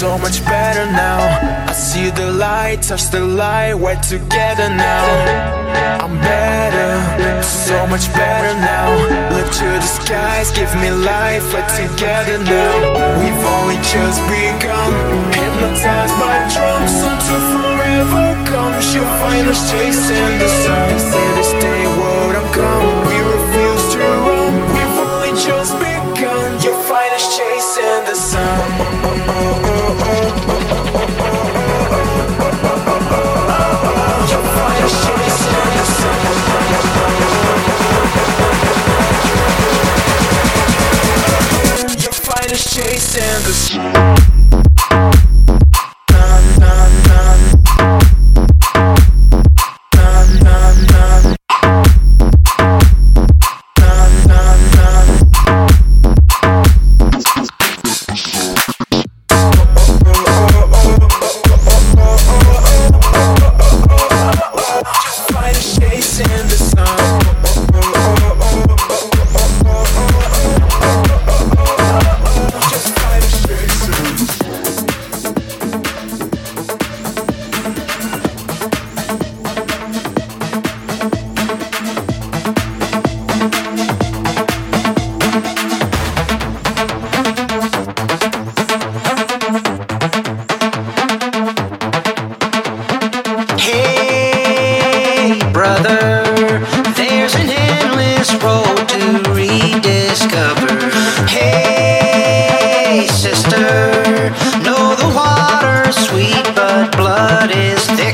so much better now. I see the light, touch the light, we're together now. I'm better, so much better now. Look to the skies, give me life, we're together now. We've only just begun. Hypnotized promise you find us chasing the sun. See this day, what I'm coming. We refuse to run. We've only just begun. You'll find us chasing the sun. Oh, oh, chasing the sun. what is this?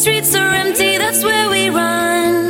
streets are empty, that's where we run.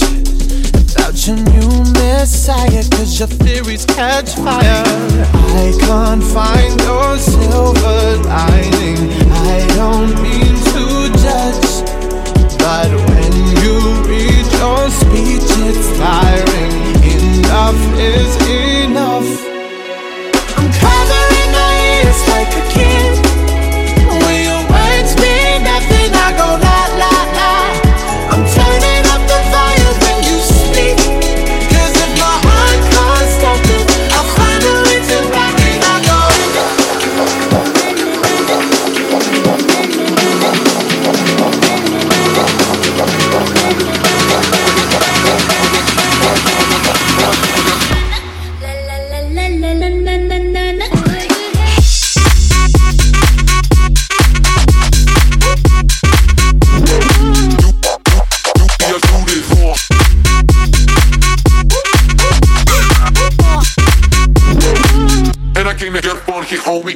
about your new messiah. Cause your theories catch fire. I can't find your silver lining. I don't mean to judge. But when you read your speech, it's tiring. Enough is enough.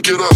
Get up.